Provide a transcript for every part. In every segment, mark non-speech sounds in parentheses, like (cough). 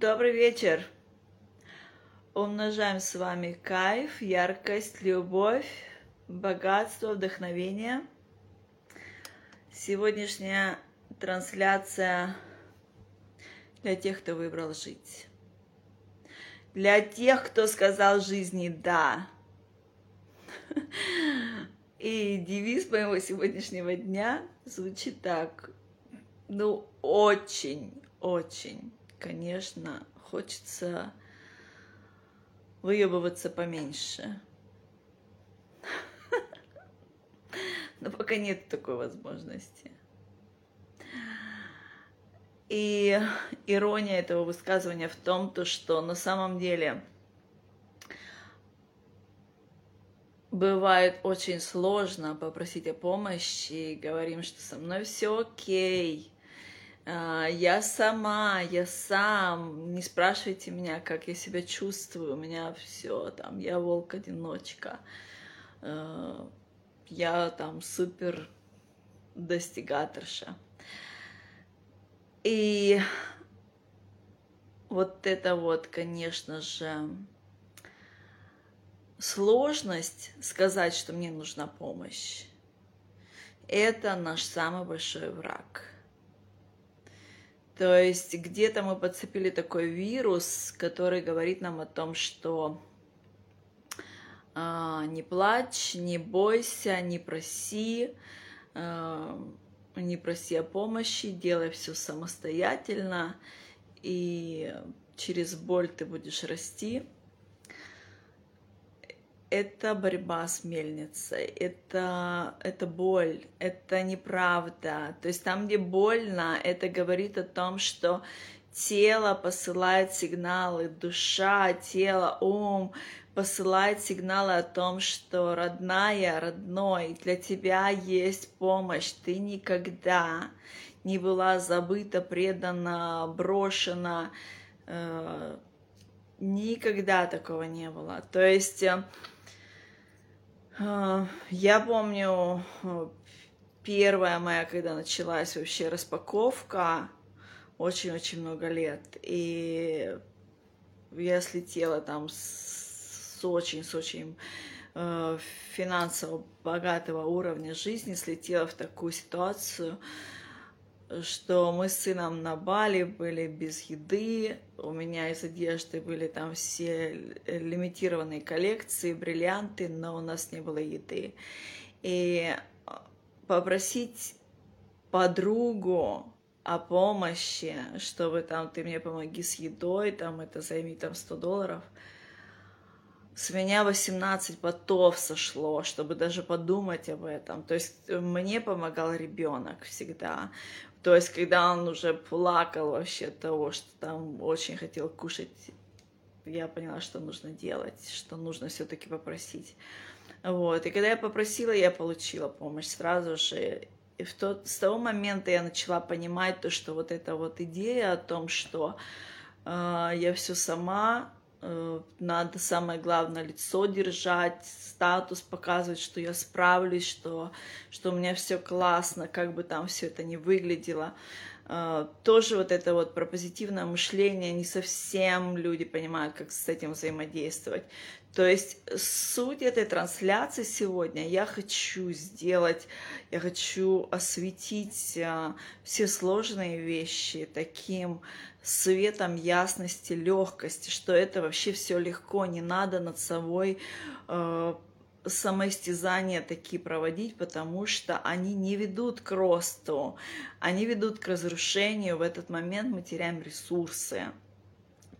Добрый вечер! Умножаем с вами кайф, яркость, любовь, богатство, вдохновение. Сегодняшняя трансляция для тех, кто выбрал жить. Для тех, кто сказал жизни «да». И девиз моего сегодняшнего дня звучит так. Ну, очень, очень конечно, хочется выебываться поменьше. (laughs) Но пока нет такой возможности. И ирония этого высказывания в том, то, что на самом деле бывает очень сложно попросить о помощи, говорим, что со мной все окей, я сама, я сам, не спрашивайте меня, как я себя чувствую, у меня все там, я волк-одиночка, а, я там супер достигаторша. И вот это вот, конечно же, сложность сказать, что мне нужна помощь, это наш самый большой враг – то есть где-то мы подцепили такой вирус, который говорит нам о том, что э, не плачь, не бойся, не проси, э, не проси о помощи, делай все самостоятельно, и через боль ты будешь расти это борьба с мельницей, это, это боль, это неправда. То есть там, где больно, это говорит о том, что тело посылает сигналы, душа, тело, ум посылает сигналы о том, что родная, родной, для тебя есть помощь, ты никогда не была забыта, предана, брошена, э, никогда такого не было. То есть э, я помню, э, первая моя, когда началась вообще распаковка, очень-очень много лет, и я слетела там с очень, с очень э, финансово богатого уровня жизни, слетела в такую ситуацию, что мы с сыном на Бали были без еды, у меня из одежды были там все лимитированные коллекции, бриллианты, но у нас не было еды. И попросить подругу о помощи, чтобы там ты мне помоги с едой, там это займи там 100 долларов. С меня 18 потов сошло, чтобы даже подумать об этом. То есть мне помогал ребенок всегда. То есть, когда он уже плакал вообще от того, что там очень хотел кушать, я поняла, что нужно делать, что нужно все-таки попросить. Вот. И когда я попросила, я получила помощь сразу же. И в тот, с того момента я начала понимать то, что вот эта вот идея о том, что э, я все сама, надо самое главное лицо держать, статус показывать, что я справлюсь, что, что у меня все классно, как бы там все это ни выглядело. Э, тоже вот это вот про позитивное мышление, не совсем люди понимают, как с этим взаимодействовать. То есть суть этой трансляции сегодня я хочу сделать, я хочу осветить э, все сложные вещи таким светом ясности, легкости, что это вообще все легко, не надо над собой э, самоистязания такие проводить, потому что они не ведут к росту, они ведут к разрушению. В этот момент мы теряем ресурсы,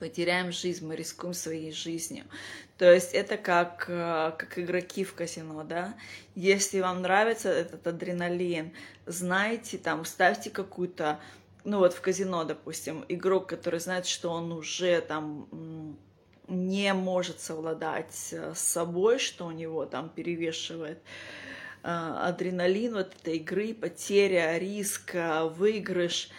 мы теряем жизнь, мы рискуем своей жизнью. То есть это как, э, как игроки в казино, да. Если вам нравится этот адреналин, знайте, там, ставьте какую-то ну вот в казино, допустим, игрок, который знает, что он уже там не может совладать э, с собой, что у него там перевешивает э, адреналин вот этой игры, потеря, риск, э, выигрыш,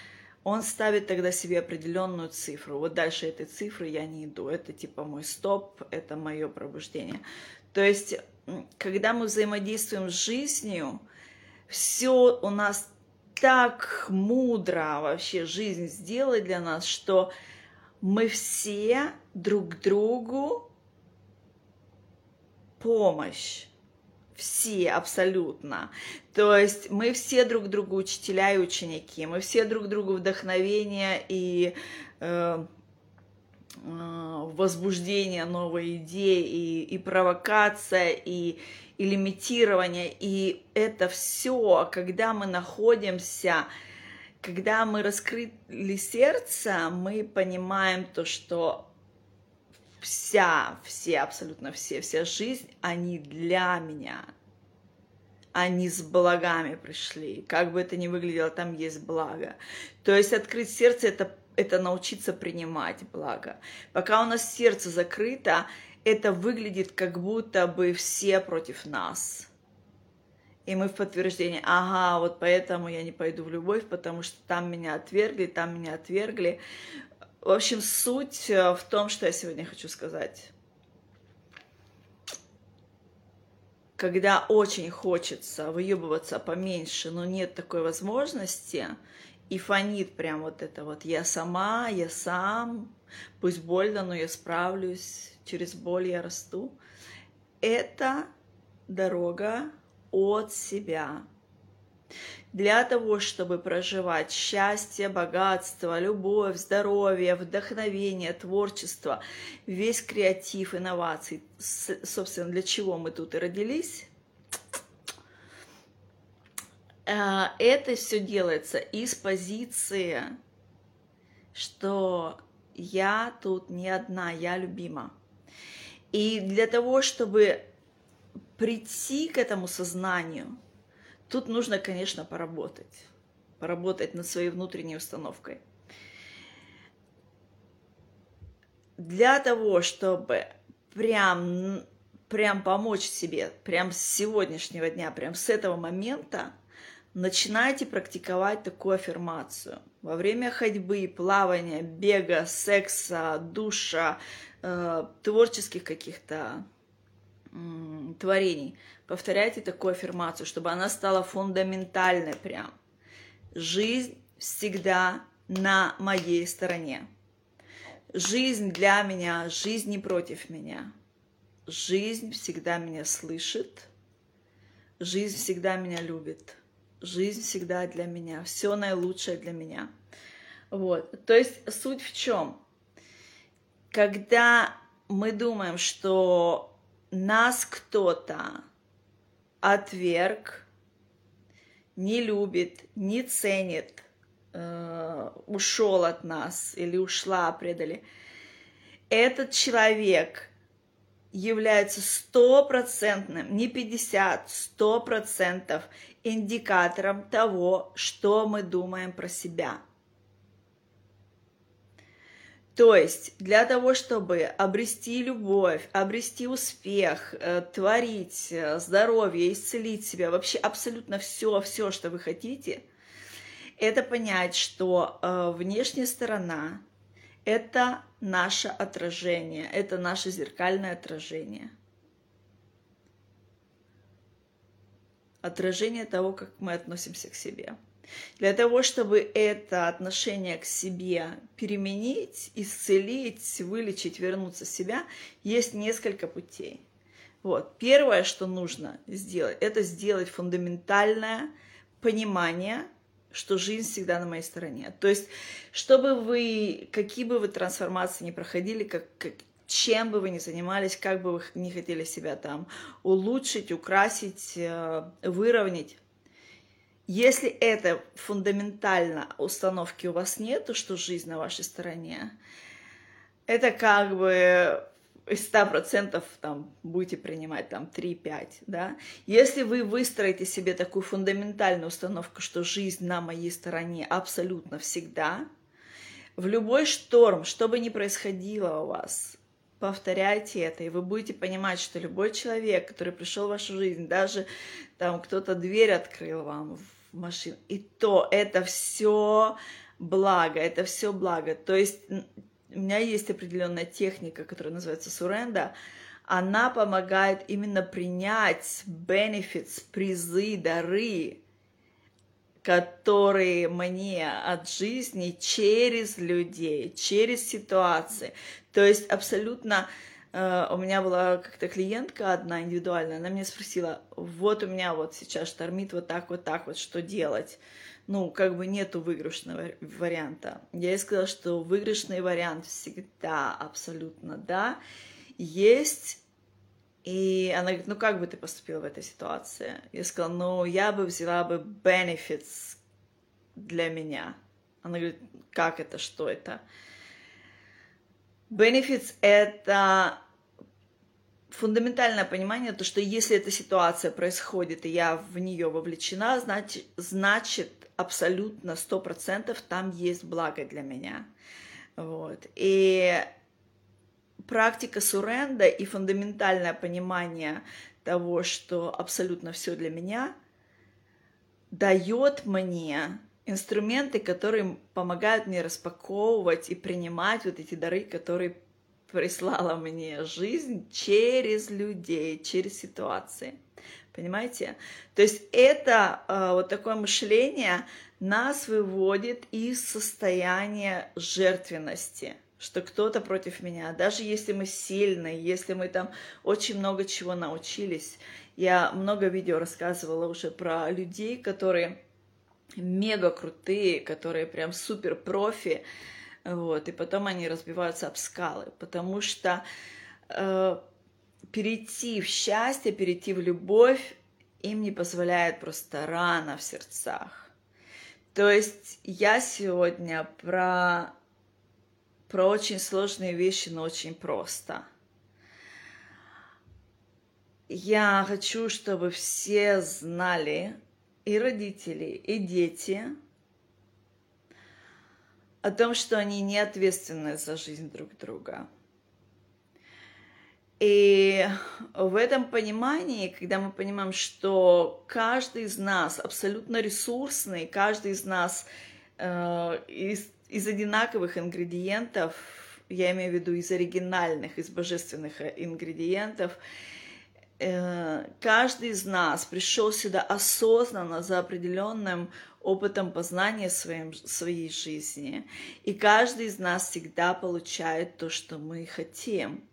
он ставит тогда себе определенную цифру. Вот дальше этой цифры я не иду. Это типа мой стоп, это мое пробуждение. То есть, когда мы взаимодействуем с жизнью, все у нас так мудро вообще жизнь сделает для нас, что мы все друг другу помощь. Все абсолютно. То есть мы все друг другу учителя и ученики, мы все друг другу вдохновение и э, э, возбуждение новой идеи, и, и провокация, и, и лимитирование. И это все, когда мы находимся когда мы раскрыли сердце, мы понимаем то, что вся, все, абсолютно все, вся жизнь, они для меня. Они с благами пришли. Как бы это ни выглядело, там есть благо. То есть открыть сердце это, это научиться принимать благо. Пока у нас сердце закрыто, это выглядит как будто бы все против нас и мы в подтверждение, ага, вот поэтому я не пойду в любовь, потому что там меня отвергли, там меня отвергли. В общем, суть э, в том, что я сегодня хочу сказать. Когда очень хочется выебываться поменьше, но нет такой возможности, и фонит прям вот это вот «я сама, я сам, пусть больно, но я справлюсь, через боль я расту», это дорога от себя. Для того, чтобы проживать счастье, богатство, любовь, здоровье, вдохновение, творчество, весь креатив, инноваций, собственно, для чего мы тут и родились, э, это все делается из позиции, что я тут не одна, я любима. И для того, чтобы прийти к этому сознанию, тут нужно, конечно, поработать. Поработать над своей внутренней установкой. Для того, чтобы прям, прям помочь себе, прям с сегодняшнего дня, прям с этого момента, начинайте практиковать такую аффирмацию. Во время ходьбы, плавания, бега, секса, душа, э, творческих каких-то творений. Повторяйте такую аффирмацию, чтобы она стала фундаментальной прям. Жизнь всегда на моей стороне. Жизнь для меня, жизнь не против меня. Жизнь всегда меня слышит. Жизнь всегда меня любит. Жизнь всегда для меня. Все наилучшее для меня. Вот. То есть суть в чем? Когда мы думаем, что нас кто-то отверг, не любит, не ценит, э, ушел от нас или ушла, предали, этот человек является стопроцентным, не 50, сто процентов индикатором того, что мы думаем про себя – то есть для того, чтобы обрести любовь, обрести успех, э, творить э, здоровье, исцелить себя, вообще абсолютно все, все, что вы хотите, это понять, что э, внешняя сторона – это наше отражение, это наше зеркальное отражение. Отражение того, как мы относимся к себе. Для того, чтобы это отношение к себе переменить, исцелить, вылечить, вернуться в себя, есть несколько путей. Вот. Первое, что нужно сделать, это сделать фундаментальное понимание, что жизнь всегда на моей стороне. То есть, чтобы вы, какие бы вы трансформации не проходили, как, как, чем бы вы ни занимались, как бы вы не хотели себя там улучшить, украсить, э, выровнять, если это фундаментально установки у вас нету, что жизнь на вашей стороне, это как бы из 100% там будете принимать там 3-5, да. Если вы выстроите себе такую фундаментальную установку, что жизнь на моей стороне абсолютно всегда, в любой шторм, что бы ни происходило у вас, повторяйте это, и вы будете понимать, что любой человек, который пришел в вашу жизнь, даже там кто-то дверь открыл вам машин. И то это все благо, это все благо. То есть у меня есть определенная техника, которая называется суренда. Она помогает именно принять benefits, призы, дары, которые мне от жизни через людей, через ситуации. То есть абсолютно у меня была как-то клиентка одна индивидуальная, она меня спросила, вот у меня вот сейчас штормит вот так, вот так вот, что делать? Ну, как бы нету выигрышного варианта. Я ей сказала, что выигрышный вариант всегда абсолютно да. Есть и она говорит, ну как бы ты поступила в этой ситуации? Я сказала, ну я бы взяла бы benefits для меня. Она говорит, как это, что это? Benefits — это фундаментальное понимание, то, что если эта ситуация происходит, и я в нее вовлечена, значит, значит абсолютно 100% там есть благо для меня. Вот. И практика суренда и фундаментальное понимание того, что абсолютно все для меня, дает мне инструменты, которые помогают мне распаковывать и принимать вот эти дары, которые прислала мне жизнь через людей, через ситуации. Понимаете? То есть это э, вот такое мышление нас выводит из состояния жертвенности – что кто-то против меня, даже если мы сильные, если мы там очень много чего научились. Я много видео рассказывала уже про людей, которые мега крутые, которые прям супер профи, вот, и потом они разбиваются об скалы, потому что э, перейти в счастье, перейти в любовь им не позволяет просто рано в сердцах. То есть я сегодня про про очень сложные вещи, но очень просто. Я хочу, чтобы все знали, и родители, и дети, о том, что они не ответственны за жизнь друг друга. И в этом понимании, когда мы понимаем, что каждый из нас абсолютно ресурсный, каждый из нас э, из из одинаковых ингредиентов, я имею в виду из оригинальных, из божественных ингредиентов, э, каждый из нас пришел сюда осознанно за определенным опытом познания своим, своей жизни. И каждый из нас всегда получает то, что мы хотим.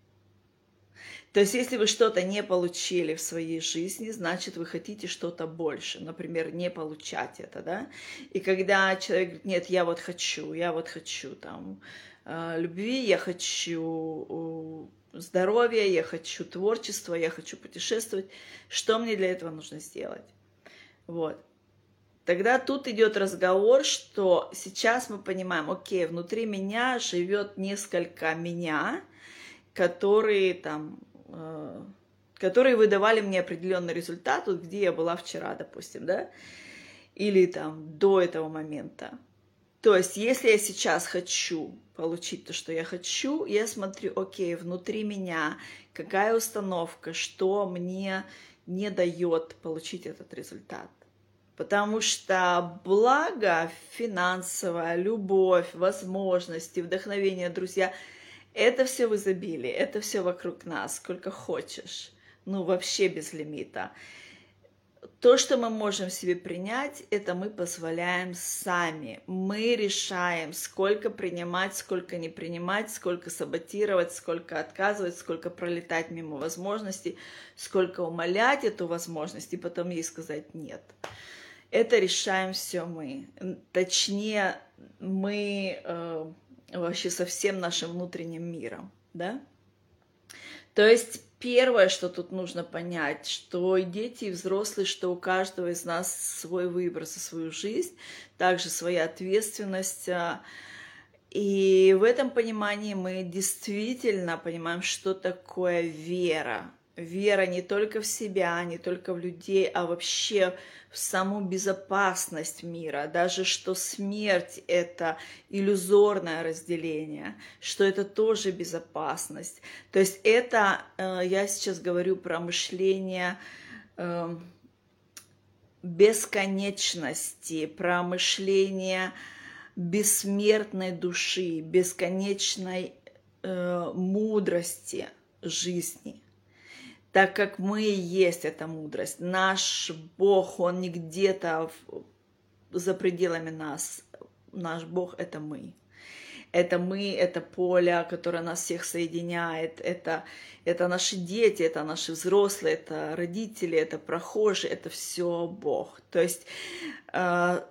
То есть, если вы что-то не получили в своей жизни, значит, вы хотите что-то больше. Например, не получать это, да? И когда человек говорит, нет, я вот хочу, я вот хочу там э, любви, я хочу здоровья, я хочу творчества, я хочу путешествовать, что мне для этого нужно сделать? Вот. Тогда тут идет разговор, что сейчас мы понимаем, окей, внутри меня живет несколько меня, которые там Э, которые выдавали мне определенный результат, вот где я была вчера, допустим, да, или там до этого момента. То есть, если я сейчас хочу получить то, что я хочу, я смотрю, окей, внутри меня какая установка, что мне не дает получить этот результат. Потому что благо финансовая, любовь, возможности, вдохновение, друзья – это все в изобилии, это все вокруг нас, сколько хочешь, ну вообще без лимита. То, что мы можем себе принять, это мы позволяем сами. Мы решаем, сколько принимать, сколько не принимать, сколько саботировать, сколько отказывать, сколько пролетать мимо возможностей, сколько умолять эту возможность и потом ей сказать нет. Это решаем все мы. Точнее, мы э, вообще со всем нашим внутренним миром, да? То есть первое, что тут нужно понять, что и дети, и взрослые, что у каждого из нас свой выбор за свою жизнь, также своя ответственность. А, и в этом понимании мы действительно понимаем, что такое вера, вера не только в себя, не только в людей, а вообще в саму безопасность мира, даже что смерть — это иллюзорное разделение, что это тоже безопасность. То есть это, э, я сейчас говорю про мышление э, бесконечности, про мышление бессмертной души, бесконечной э, мудрости жизни так как мы и есть эта мудрость. Наш Бог, Он не где-то за пределами нас. Наш Бог — это мы. Это мы, это поле, которое нас всех соединяет, это, это наши дети, это наши взрослые, это родители, это прохожие, это все Бог. То есть э,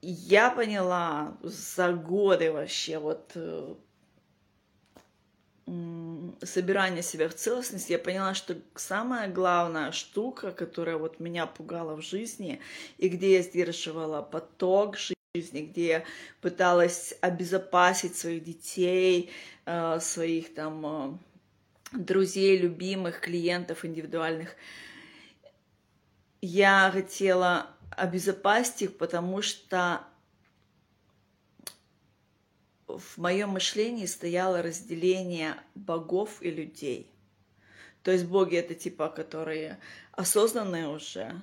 я поняла за годы вообще вот э, собирания себя в целостность, я поняла, что самая главная штука, которая вот меня пугала в жизни, и где я сдерживала поток жизни, где я пыталась обезопасить своих детей, э, своих там э, друзей, любимых, клиентов индивидуальных, я хотела обезопасить их, потому что в моем мышлении стояло разделение богов и людей. То есть боги это типа, которые осознанные уже,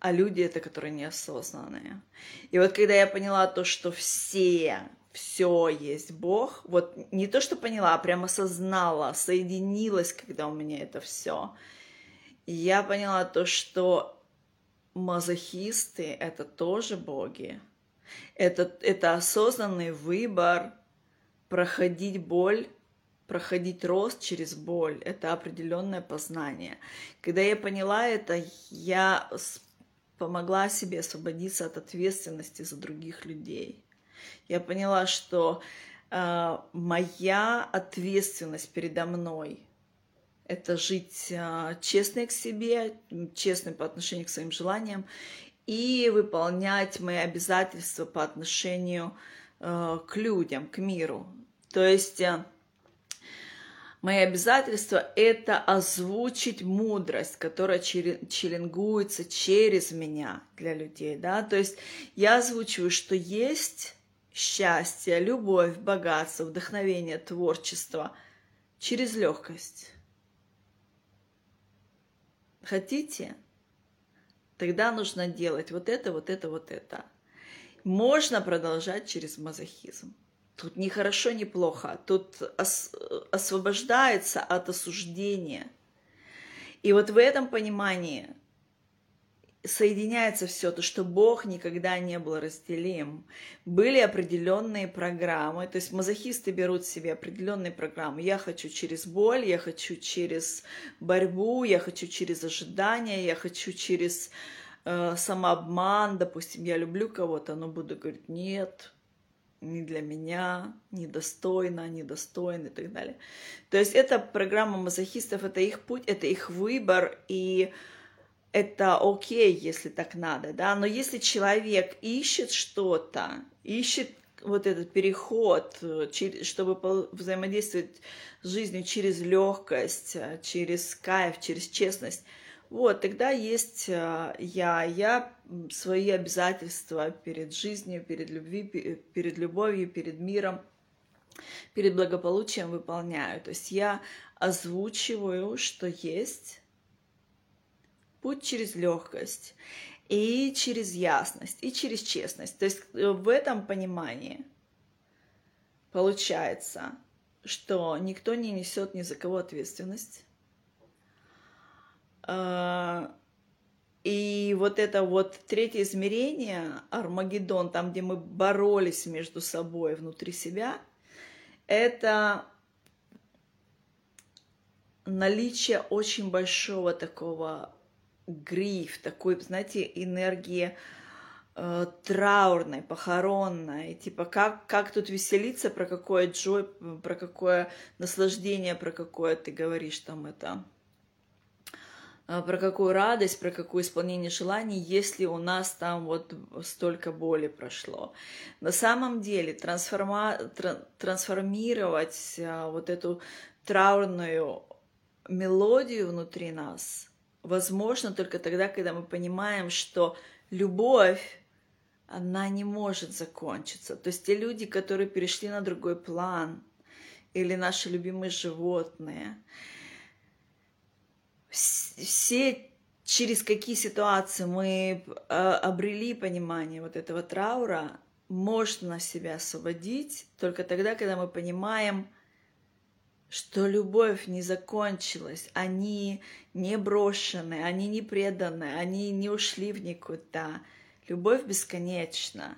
а люди это, которые неосознанные. И вот когда я поняла то, что все, все есть Бог, вот не то, что поняла, а прямо осознала, соединилась, когда у меня это все, я поняла то, что мазохисты это тоже боги, это, это осознанный выбор проходить боль, проходить рост через боль. Это определенное познание. Когда я поняла это, я помогла себе освободиться от ответственности за других людей. Я поняла, что э, моя ответственность передо мной это жить э, честной к себе, честной по отношению к своим желаниям и выполнять мои обязательства по отношению э, к людям, к миру. То есть э, мои обязательства – это озвучить мудрость, которая челлингуется через меня для людей. Да? То есть я озвучиваю, что есть счастье, любовь, богатство, вдохновение, творчество через легкость. Хотите? Тогда нужно делать вот это, вот это, вот это. Можно продолжать через мазохизм. Тут не хорошо, не плохо. Тут ос- освобождается от осуждения. И вот в этом понимании соединяется все то, что Бог никогда не был разделим. Были определенные программы, то есть мазохисты берут себе определенные программы. Я хочу через боль, я хочу через борьбу, я хочу через ожидание, я хочу через э, самообман. Допустим, я люблю кого-то, но буду говорить нет, не для меня, недостойно, недостойно и так далее. То есть это программа мазохистов, это их путь, это их выбор, и это окей, если так надо, да, но если человек ищет что-то, ищет вот этот переход, чтобы взаимодействовать с жизнью через легкость, через кайф, через честность, вот, тогда есть э, я, я свои обязательства перед жизнью, перед, любви, перед любовью, перед миром, перед благополучием выполняю. То есть я озвучиваю, что есть, путь через легкость, и через ясность, и через честность. То есть э, в этом понимании получается, что никто не несет ни за кого ответственность. А, и вот это вот третье измерение, Армагеддон, там, где мы боролись между собой внутри себя, это наличие очень большого такого гриф, такой, знаете, энергии э, траурной, похоронной, типа как, как тут веселиться, про какое джой, про какое наслаждение, про какое ты говоришь там это, э, про какую радость, про какое исполнение желаний, если у нас там вот столько боли прошло. На самом деле трансформа... трансформировать э, вот эту траурную мелодию внутри нас – возможно только тогда, когда мы понимаем, что любовь, она не может закончиться. То есть те люди, которые перешли на другой план, или наши любимые животные, все через какие ситуации мы а, обрели понимание вот этого траура, можно себя освободить только тогда, когда мы понимаем, что любовь не закончилась, они не брошены, они не преданы, они не ушли в никуда. Любовь бесконечна.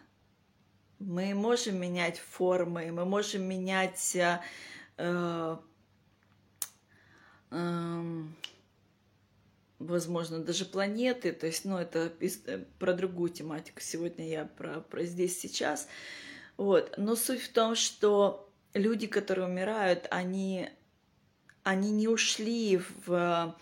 Мы можем менять формы, мы можем менять э, э, эм, возможно, даже планеты, то есть, ну, это э, про другую тематику, сегодня я про, про здесь, сейчас, вот, но суть в том, что люди, которые умирают, они, они не ушли в,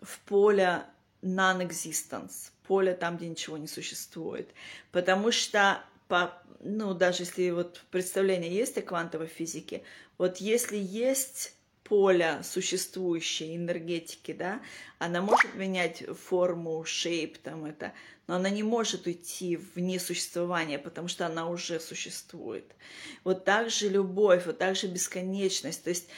в поле non-existence, поле там, где ничего не существует, потому что по, ну, даже если вот представление есть о квантовой физике, вот если есть поля существующей энергетики, да, она может менять форму, шейп, там это, но она не может уйти в несуществование, потому что она уже существует. Вот так же любовь, вот так же бесконечность, то есть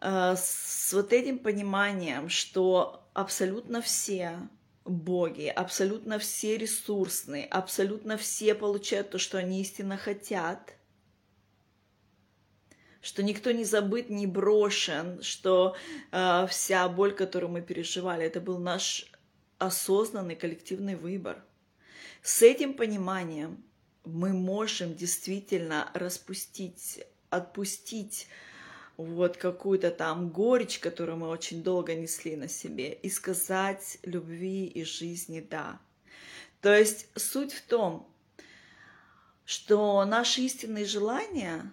э, с вот этим пониманием, что абсолютно все боги, абсолютно все ресурсные, абсолютно все получают то, что они истинно хотят – что никто не забыт, не брошен, что э, вся боль, которую мы переживали, это был наш осознанный коллективный выбор. С этим пониманием мы можем действительно распустить, отпустить вот какую-то там горечь, которую мы очень долго несли на себе, и сказать любви и жизни «да». То есть суть в том, что наши истинные желания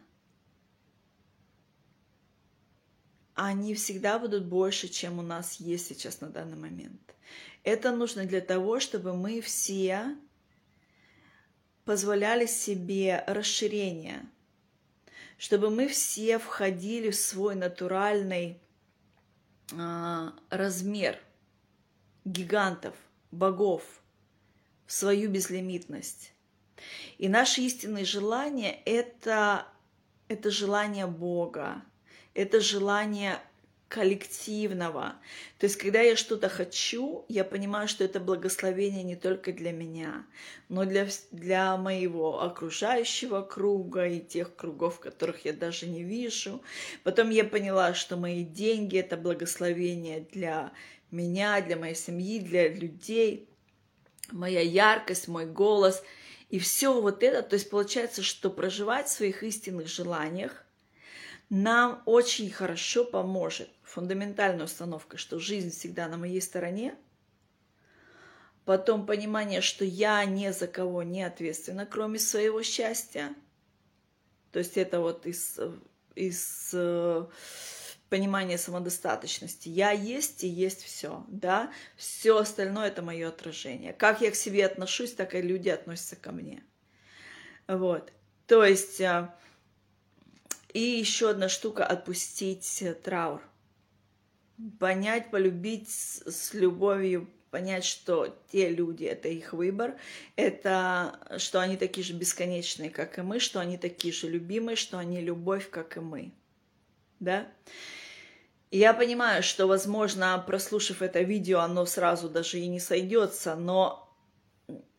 они всегда будут больше, чем у нас есть сейчас на данный момент. Это нужно для того, чтобы мы все позволяли себе расширение, чтобы мы все входили в свой натуральный э, размер гигантов, богов, в свою безлимитность. И наши истинные желания это, – это желание Бога, это желание коллективного. То есть, когда я что-то хочу, я понимаю, что это благословение не только для меня, но для, для моего окружающего круга и тех кругов, которых я даже не вижу. Потом я поняла, что мои деньги — это благословение для меня, для моей семьи, для людей, моя яркость, мой голос. И все вот это, то есть получается, что проживать в своих истинных желаниях, нам очень хорошо поможет фундаментальная установка, что жизнь всегда на моей стороне, потом понимание, что я ни за кого не ответственна, кроме своего счастья. То есть это вот из, из э, понимания самодостаточности. Я есть и есть все, да, все остальное это мое отражение. Как я к себе отношусь, так и люди относятся ко мне. Вот. То есть э, и еще одна штука – отпустить траур. Понять, полюбить с, любовью, понять, что те люди – это их выбор, это что они такие же бесконечные, как и мы, что они такие же любимые, что они любовь, как и мы. Да? Я понимаю, что, возможно, прослушав это видео, оно сразу даже и не сойдется, но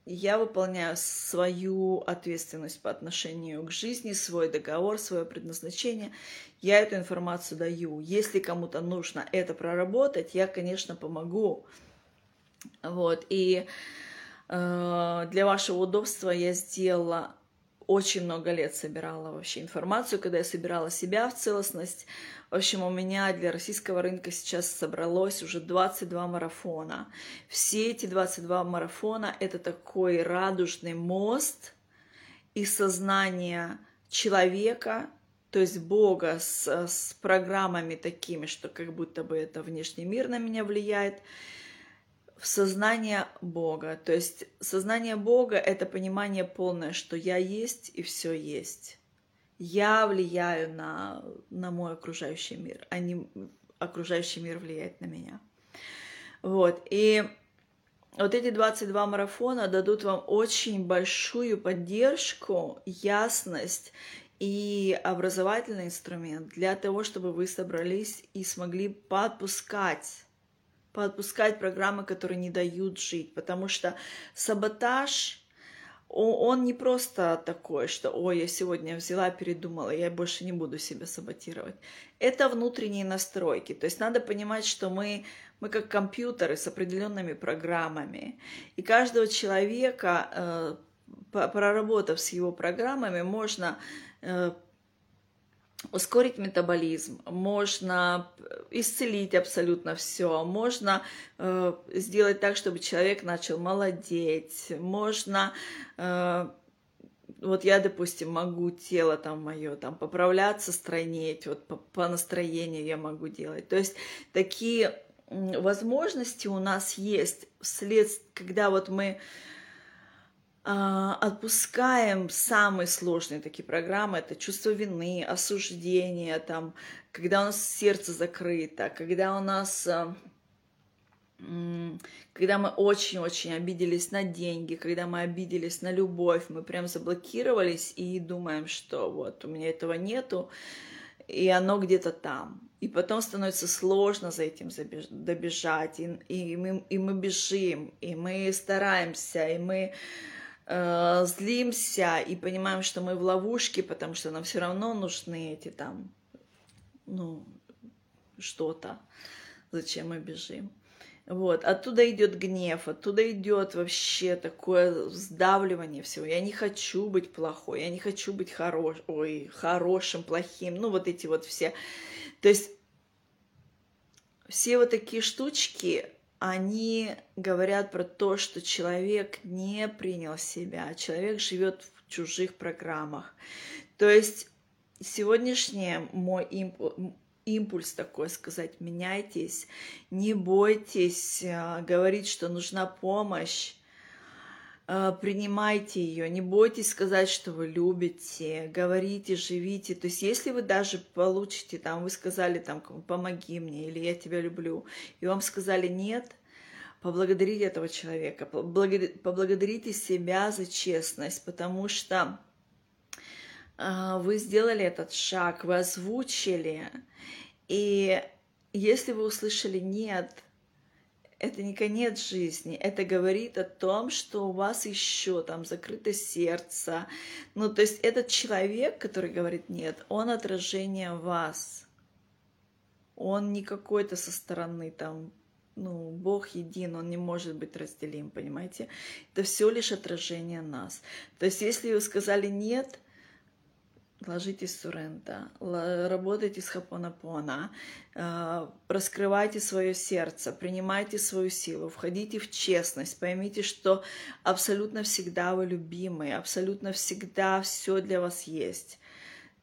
я выполняю свою ответственность по отношению к жизни, свой договор, свое предназначение. Я эту информацию даю. Если кому-то нужно это проработать, я, конечно, помогу. Вот. И э, для вашего удобства я сделала очень много лет собирала вообще информацию, когда я собирала себя в целостность. В общем, у меня для российского рынка сейчас собралось уже 22 марафона. Все эти 22 марафона — это такой радужный мост из сознания человека, то есть Бога с, с программами такими, что как будто бы это внешний мир на меня влияет, в сознание Бога. То есть сознание Бога — это понимание полное, что я есть и все есть. Я влияю на, на мой окружающий мир, а не окружающий мир влияет на меня. Вот. И вот эти 22 марафона дадут вам очень большую поддержку, ясность и образовательный инструмент для того, чтобы вы собрались и смогли подпускать подпускать программы, которые не дают жить, потому что саботаж, он не просто такой, что «Ой, я сегодня взяла, передумала, я больше не буду себя саботировать». Это внутренние настройки. То есть надо понимать, что мы Мы как компьютеры с определенными программами. И каждого человека, э, проработав с его программами, можно э, ускорить метаболизм, можно исцелить абсолютно все, можно э, сделать так, чтобы человек начал молодеть, можно э, вот я, допустим, могу тело там мое там поправляться, стройнеть, вот по, по настроению я могу делать. То есть такие возможности у нас есть вслед, когда вот мы а, отпускаем самые сложные такие программы, это чувство вины, осуждение, там, когда у нас сердце закрыто, когда у нас а, когда мы очень-очень обиделись на деньги, когда мы обиделись на любовь, мы прям заблокировались и думаем, что вот у меня этого нету, и оно где-то там. И потом становится сложно за этим добежать, и, и, мы, и мы бежим, и мы стараемся, и мы злимся и понимаем, что мы в ловушке, потому что нам все равно нужны эти там, ну, что-то, зачем мы бежим. Вот, оттуда идет гнев, оттуда идет вообще такое сдавливание всего. Я не хочу быть плохой, я не хочу быть хорош, ой, хорошим, плохим, ну вот эти вот все. То есть все вот такие штучки, они говорят про то, что человек не принял себя, человек живет в чужих программах. То есть сегодняшний мой импульс такой сказать, меняйтесь, не бойтесь э, говорить, что нужна помощь, принимайте ее, не бойтесь сказать, что вы любите, говорите, живите. То есть если вы даже получите, там, вы сказали, там, помоги мне, или я тебя люблю, и вам сказали нет, поблагодарите этого человека, поблагодарите себя за честность, потому что а, вы сделали этот шаг, вы озвучили, и если вы услышали «нет», это не конец жизни, это говорит о том, что у вас еще там закрыто сердце. Ну, то есть этот человек, который говорит «нет», он отражение вас. Он не какой-то со стороны там ну, Бог един, Он не может быть разделим, понимаете? Это все лишь отражение нас. То есть, если вы сказали «нет», ложитесь сурента, работайте с хапонапона, э, раскрывайте свое сердце, принимайте свою силу, входите в честность, поймите, что абсолютно всегда вы любимы, абсолютно всегда все для вас есть.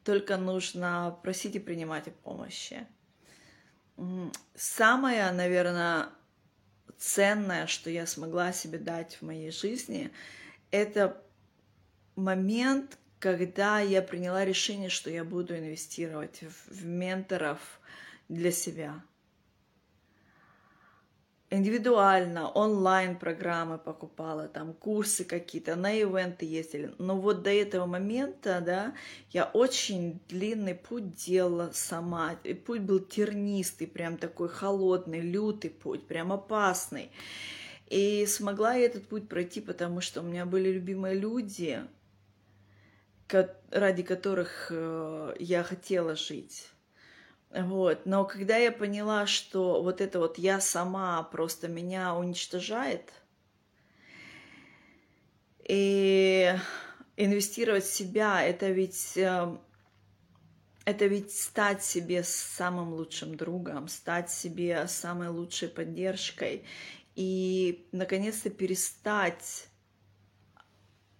Только нужно просить и принимать о помощи. Самое, наверное, ценное, что я смогла себе дать в моей жизни, это момент, когда я приняла решение, что я буду инвестировать в, в менторов для себя. Индивидуально, онлайн программы покупала, там курсы какие-то, на ивенты ездили. Но вот до этого момента, да, я очень длинный путь делала сама. И путь был тернистый, прям такой холодный, лютый путь, прям опасный. И смогла я этот путь пройти, потому что у меня были любимые люди, ради которых э, я хотела жить. Вот. Но когда я поняла, что вот это вот я сама просто меня уничтожает, и инвестировать в себя, это ведь э, это ведь стать себе самым лучшим другом, стать себе самой лучшей поддержкой и наконец-то перестать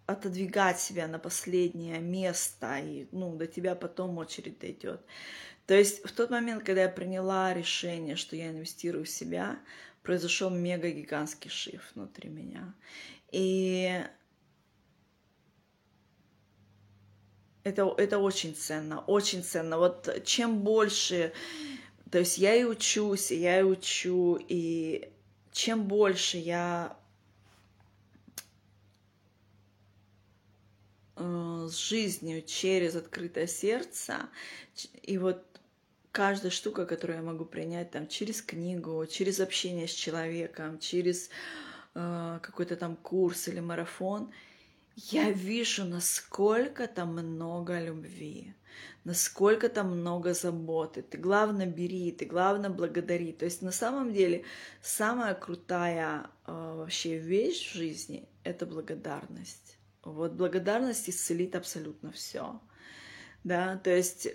отодвигать себя на последнее место, и ну, до тебя потом очередь дойдет. То есть в тот момент, когда я приняла решение, что я инвестирую в себя, произошел мега-гигантский шиф внутри меня. И это, это очень ценно, очень ценно. Вот чем больше, то есть я и учусь, и я и учу, и чем больше я Э, с жизнью через открытое сердце. И вот каждая штука, которую я могу принять там через книгу, через общение с человеком, через э, какой-то там курс или марафон, я вижу, насколько там много любви, насколько там много заботы. Ты главное бери, ты главное благодари. То есть на самом деле самая крутая э, вообще вещь в жизни — это благодарность. Вот благодарность исцелит абсолютно все. Да, то есть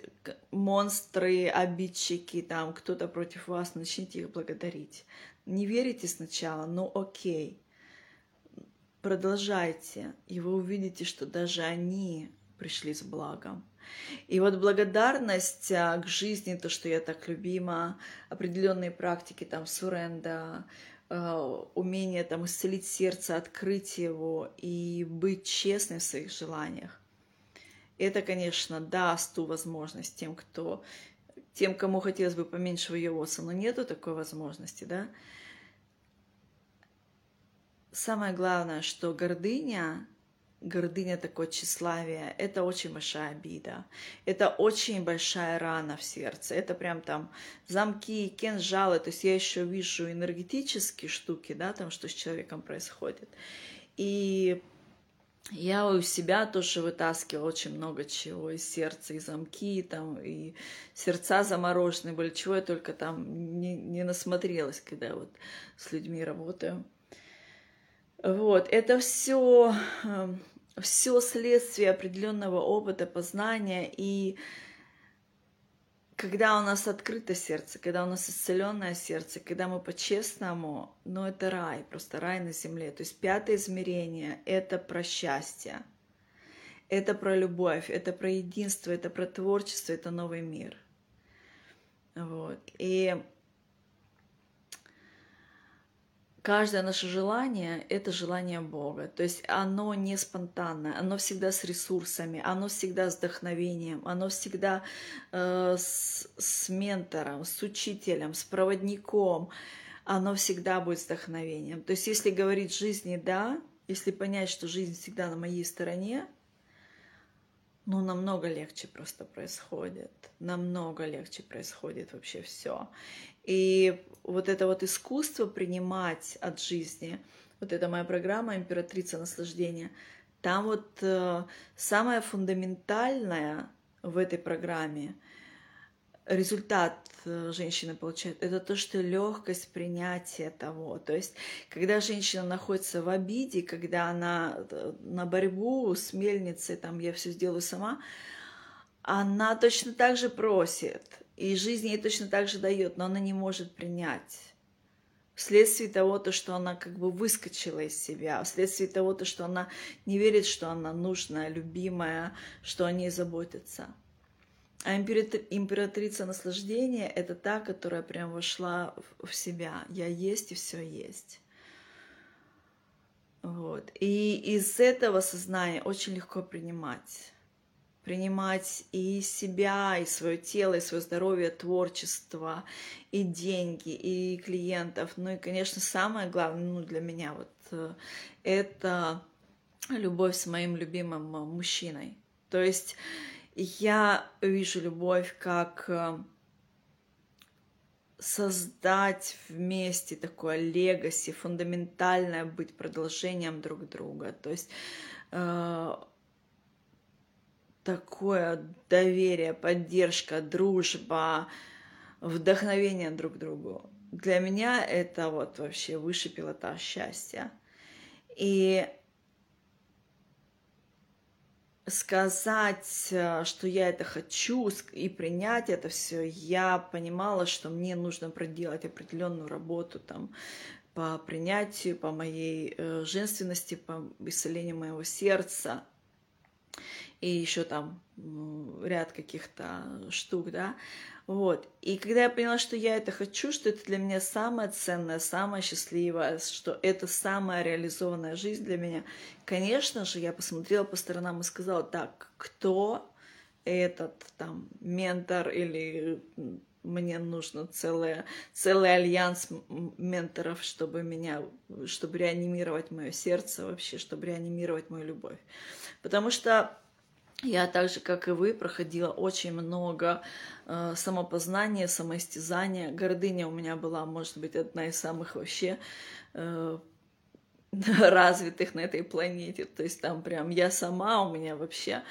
монстры, обидчики, там кто-то против вас, начните их благодарить. Не верите сначала, ну окей, продолжайте, и вы увидите, что даже они пришли с благом. И вот благодарность а, к жизни, то, что я так любима, определенные практики, там, суренда, умение там исцелить сердце, открыть его и быть честным в своих желаниях. Это, конечно, даст ту возможность тем, кто, тем, кому хотелось бы поменьше воеваться, но нету такой возможности, да. Самое главное, что гордыня гордыня, такое тщеславие, это очень большая обида. Это очень большая рана в сердце. Это прям там замки, кинжалы. То есть я еще вижу энергетические штуки, да, там, что с человеком происходит. И я у себя тоже вытаскивала очень много чего из сердца, и замки, там, и сердца замороженные были, чего я только там не, не насмотрелась, когда вот с людьми работаю. Вот, это все эм, все следствие определенного опыта, познания. И когда у нас открыто сердце, когда у нас исцеленное сердце, когда мы по-честному, ну это рай, просто рай на земле. То есть пятое измерение — это про счастье, это про любовь, это про единство, это про творчество, это новый мир. Вот. И каждое наше желание — это желание Бога. То есть оно не спонтанное, оно всегда с ресурсами, оно всегда с вдохновением, оно всегда э, с, с ментором, с учителем, с проводником. Оно всегда будет с вдохновением. То есть если говорить жизни «да», если понять, что жизнь всегда на моей стороне, ну, намного легче просто происходит. Намного легче происходит вообще все. И вот это вот искусство принимать от жизни, вот эта моя программа «Императрица наслаждения», там вот э, самое фундаментальное в этой программе результат э, женщина получает, это то, что легкость принятия того. То есть, когда женщина находится в обиде, когда она э, на борьбу с мельницей, там, я все сделаю сама, она точно так же просит, и жизнь ей точно так же дает, но она не может принять. Вследствие того, то, что она как бы выскочила из себя, вследствие того, то, что она не верит, что она нужная, любимая, что о ней заботятся. А императрица наслаждения — это та, которая прям вошла в себя. Я есть и все есть. Вот. И из этого сознания очень легко принимать принимать и себя, и свое тело, и свое здоровье, творчество, и деньги, и клиентов. Ну и, конечно, самое главное ну, для меня вот э, это любовь с моим любимым э, мужчиной. То есть я вижу любовь как э, создать вместе такое легаси, фундаментальное быть продолжением друг друга. То есть такое доверие, поддержка, дружба, вдохновение друг другу. Для меня это вот вообще высший пилотаж счастья. И сказать, что я это хочу и принять это все, я понимала, что мне нужно проделать определенную работу там по принятию, по моей э, женственности, по исцелению моего сердца и еще там ряд каких-то штук, да, вот. И когда я поняла, что я это хочу, что это для меня самое ценное, самое счастливое, что это самая реализованная жизнь для меня, конечно же, я посмотрела по сторонам и сказала, так, кто этот там ментор или мне нужно целое, целый альянс менторов, чтобы меня, чтобы реанимировать мое сердце вообще, чтобы реанимировать мою любовь. Потому что я так же, как и вы, проходила очень много э, самопознания, самоистязания. Гордыня у меня была, может быть, одна из самых вообще э, (laughs) развитых на этой планете. То есть там прям я сама, у меня вообще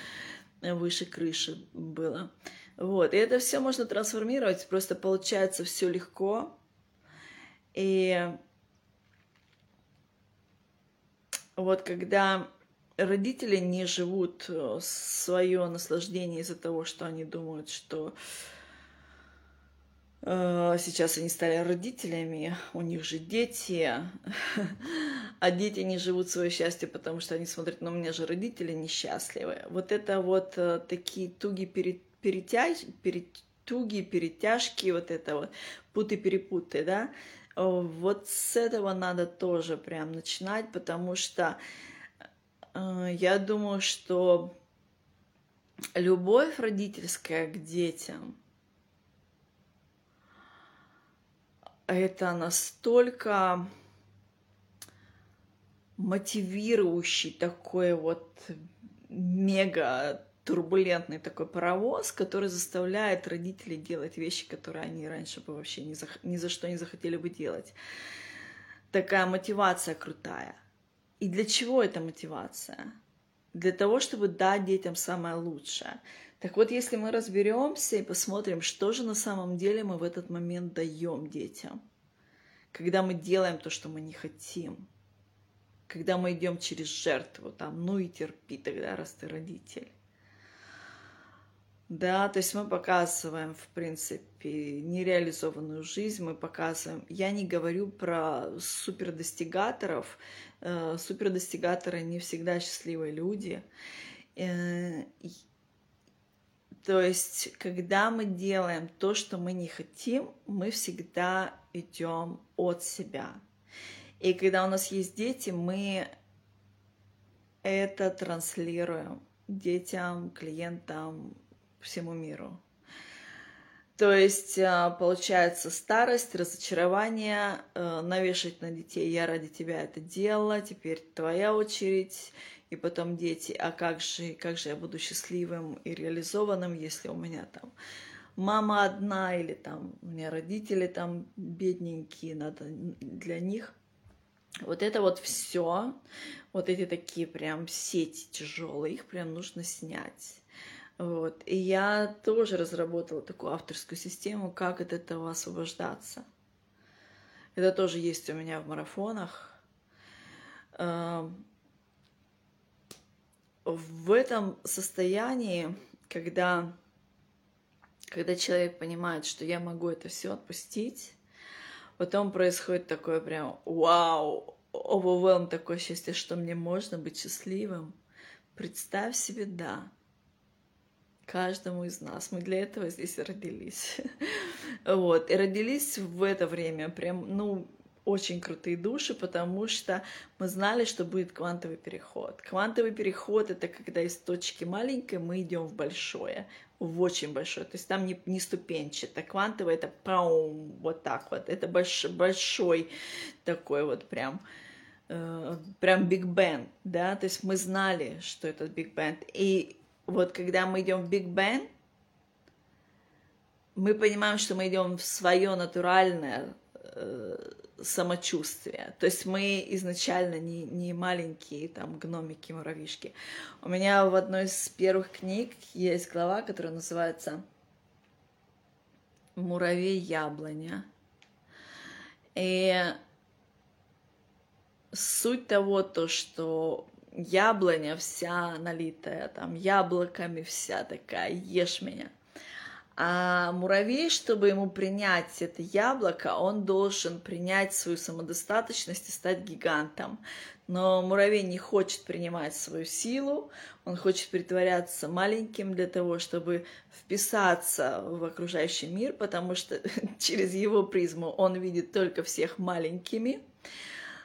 выше крыши было. Вот. И это все можно трансформировать, просто получается все легко. И вот когда родители не живут э, свое наслаждение из-за того, что они думают, что э, сейчас они стали родителями, у них же дети, (laughs) а дети не живут свое счастье, потому что они смотрят, ну, у меня же родители несчастливые. Вот это вот э, такие туги перед, перетяж, перед, туги, перетяжки, вот это вот, путы-перепуты, да, вот с этого надо тоже прям начинать, потому что я думаю, что любовь родительская к детям это настолько мотивирующий такой вот мега турбулентный такой паровоз, который заставляет родителей делать вещи, которые они раньше бы вообще ни за, ни за что не захотели бы делать. Такая мотивация крутая. И для чего эта мотивация? Для того, чтобы дать детям самое лучшее. Так вот, если мы разберемся и посмотрим, что же на самом деле мы в этот момент даем детям, когда мы делаем то, что мы не хотим, когда мы идем через жертву, там, ну и терпи тогда, раз ты родитель. Да, то есть мы показываем, в принципе, нереализованную жизнь, мы показываем. Я не говорю про супердостигаторов. Э, супердостигаторы не всегда счастливые люди. Э, то есть, когда мы делаем то, что мы не хотим, мы всегда идем от себя. И когда у нас есть дети, мы это транслируем детям, клиентам, всему миру. То есть а, получается старость, разочарование, э, навешать на детей «я ради тебя это делала, теперь твоя очередь», и потом дети «а как же, как же я буду счастливым и реализованным, если у меня там мама одна или там у меня родители там бедненькие, надо для них». Вот это вот все, вот эти такие прям сети тяжелые, их прям нужно снять. Вот. И я тоже разработала такую авторскую систему, как от этого освобождаться. Это тоже есть у меня в марафонах. Эм, в этом состоянии, когда, когда человек понимает, что я могу это все отпустить, потом происходит такое прям вау, overwhelm, такое счастье, что мне можно быть счастливым. Представь себе, да, каждому из нас. Мы для этого здесь родились. (laughs) Вот. И родились в это время прям, ну, очень крутые души, потому что мы знали, что будет квантовый переход. Квантовый переход — это когда из точки маленькой мы идем в большое, в очень большое. То есть там не, не ступенчато. Квантовый — это паум, вот так вот. Это больш, большой такой вот прям э, прям Big Bang, да, то есть мы знали, что это Big Bang. И вот когда мы идем в Big Bang, мы понимаем, что мы идем в свое натуральное э, самочувствие. То есть мы изначально не, не маленькие там гномики, муравьишки. У меня в одной из первых книг есть глава, которая называется «Муравей яблоня». И суть того, то, что яблоня вся налитая, там яблоками вся такая, ешь меня. А муравей, чтобы ему принять это яблоко, он должен принять свою самодостаточность и стать гигантом. Но муравей не хочет принимать свою силу, он хочет притворяться маленьким для того, чтобы вписаться в окружающий мир, потому что (laughs) через его призму он видит только всех маленькими.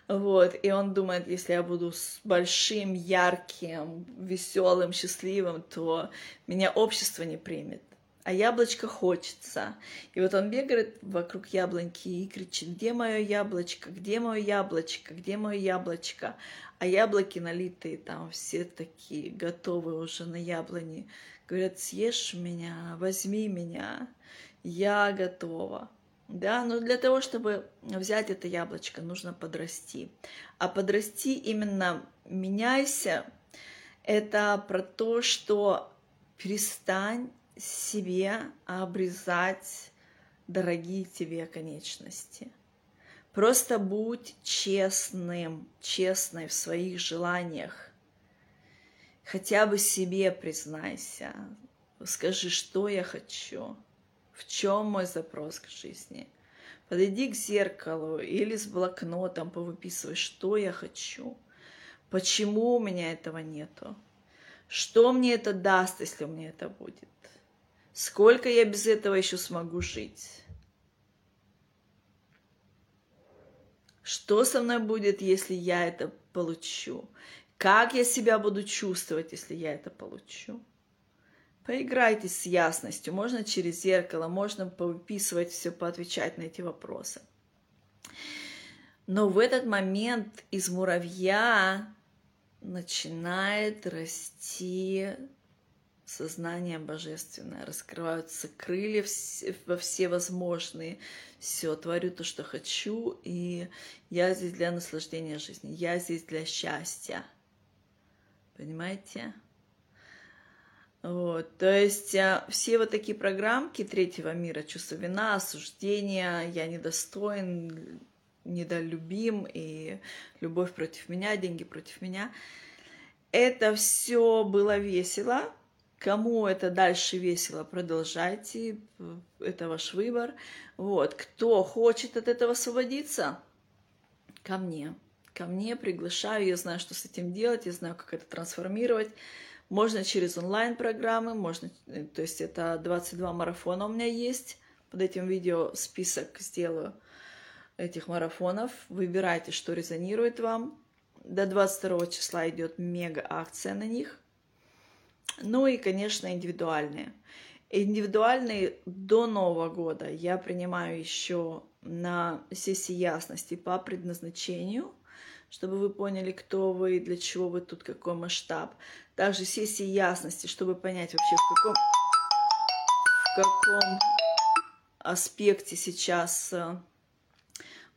Вот, и он думает, если я буду с большим, ярким, веселым, счастливым, то меня общество не примет. А яблочко хочется. И вот он бегает вокруг яблоньки и кричит, где мое яблочко, где мое яблочко, где мое яблочко. А яблоки налитые там все такие, готовые уже на яблони. Говорят, съешь меня, возьми меня, я готова. Да, но для того, чтобы взять это яблочко, нужно подрасти. А подрасти именно меняйся, это про то, что перестань себе обрезать дорогие тебе конечности. Просто будь честным, честной в своих желаниях. Хотя бы себе признайся. Скажи, что я хочу, в чем мой запрос к жизни. Подойди к зеркалу или с блокнотом повыписывай, что я хочу, почему у меня этого нету, что мне это даст, если у меня это будет, сколько я без этого еще смогу жить. Что со мной будет, если я это получу? Как я себя буду чувствовать, если я это получу? Поиграйте с ясностью. Можно через зеркало, можно повыписывать все, поотвечать на эти вопросы. Но в этот момент из муравья начинает расти сознание божественное, раскрываются крылья во все возможные. Все, творю то, что хочу, и я здесь для наслаждения жизни, я здесь для счастья. Понимаете? Вот, то есть а, все вот такие программки третьего мира, чувство вина, осуждения, я недостоин, недолюбим, и любовь против меня, деньги против меня, это все было весело, Кому это дальше весело, продолжайте, это ваш выбор. Вот, кто хочет от этого освободиться, ко мне. Ко мне приглашаю, я знаю, что с этим делать, я знаю, как это трансформировать. Можно через онлайн-программы, можно, э, то есть это 22 марафона у меня есть. Под этим видео список сделаю этих марафонов. Выбирайте, что резонирует вам. До 22 числа идет мега акция на них. Ну и, конечно, индивидуальные. Индивидуальные до Нового года я принимаю еще на сессии ясности по предназначению, чтобы вы поняли, кто вы, для чего вы тут, какой масштаб. Также сессии ясности, чтобы понять вообще, в каком, в каком аспекте сейчас э,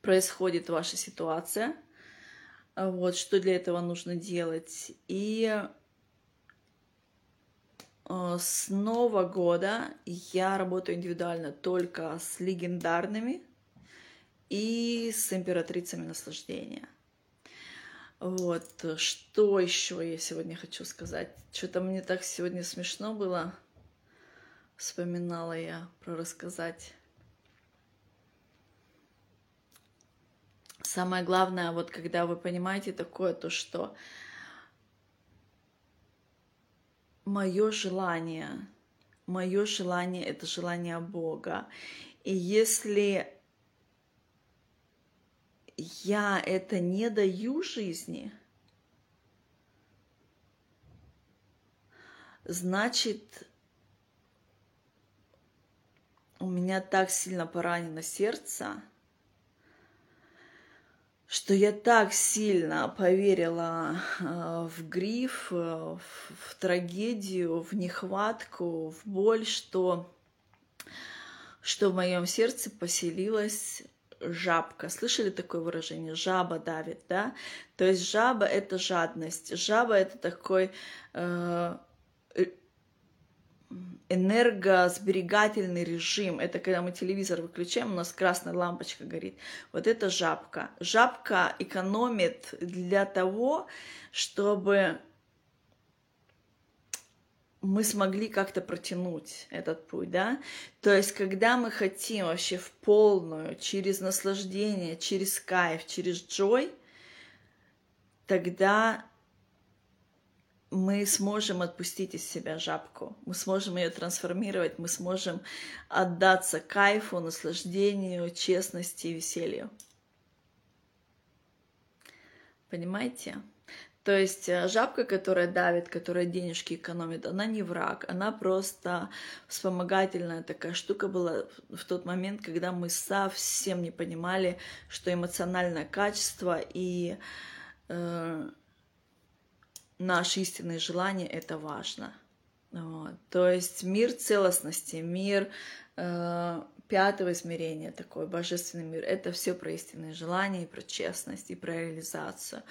происходит ваша ситуация. Вот, что для этого нужно делать. И Э, с Нового года я работаю индивидуально только с легендарными и с императрицами наслаждения. Вот, что еще я сегодня хочу сказать? Что-то мне так сегодня смешно было. Вспоминала я про рассказать. Самое главное, вот когда вы понимаете такое, то что мое желание, мое желание это желание Бога. И если я это не даю жизни, значит, у меня так сильно поранено сердце, что я так сильно поверила э, в гриф, э, в трагедию, в нехватку, в боль, что, что в моем сердце поселилась жабка. Слышали такое выражение? Жаба давит, да? То есть жаба — это жадность. Жаба — это такой э, энергосберегательный режим. Это когда мы телевизор выключаем, у нас красная лампочка горит. Вот это жабка. Жабка экономит для того, чтобы мы смогли как-то протянуть этот путь, да? То есть, когда мы хотим вообще в полную, через наслаждение, через кайф, через джой, тогда мы сможем отпустить из себя жабку, мы сможем ее трансформировать, мы сможем отдаться кайфу, наслаждению, честности и веселью. Понимаете? То есть э, жабка, которая давит, которая денежки экономит, она не враг, она просто вспомогательная такая штука была в тот момент, когда мы совсем не понимали, что эмоциональное качество и э, наши истинные желания, это важно. Вот. То есть мир целостности, мир э, пятого измерения, такой божественный мир, это все про истинные желания, и про честность, и про реализацию,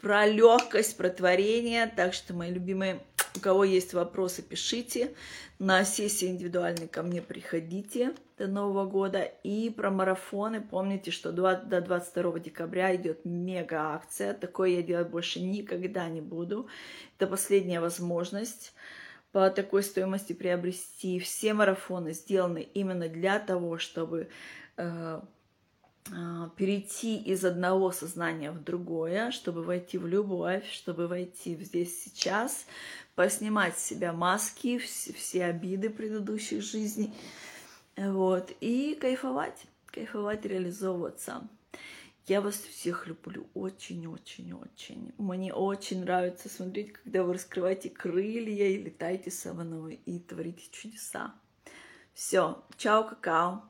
про легкость, про творение. Так что, мои любимые, у кого есть вопросы, пишите. На сессии индивидуальные ко мне приходите до Нового года. И про марафоны. Помните, что до 22 декабря идет мега акция. Такое я делать больше никогда не буду. Это последняя возможность по такой стоимости приобрести. Все марафоны сделаны именно для того, чтобы э, перейти из одного сознания в другое, чтобы войти в любовь, чтобы войти в здесь сейчас, поснимать с себя маски, все, все обиды предыдущих жизней, вот, и кайфовать, кайфовать, реализовываться. Я вас всех люблю очень-очень-очень. Мне очень нравится смотреть, когда вы раскрываете крылья и летаете со мной и творите чудеса. Все, чао, какао.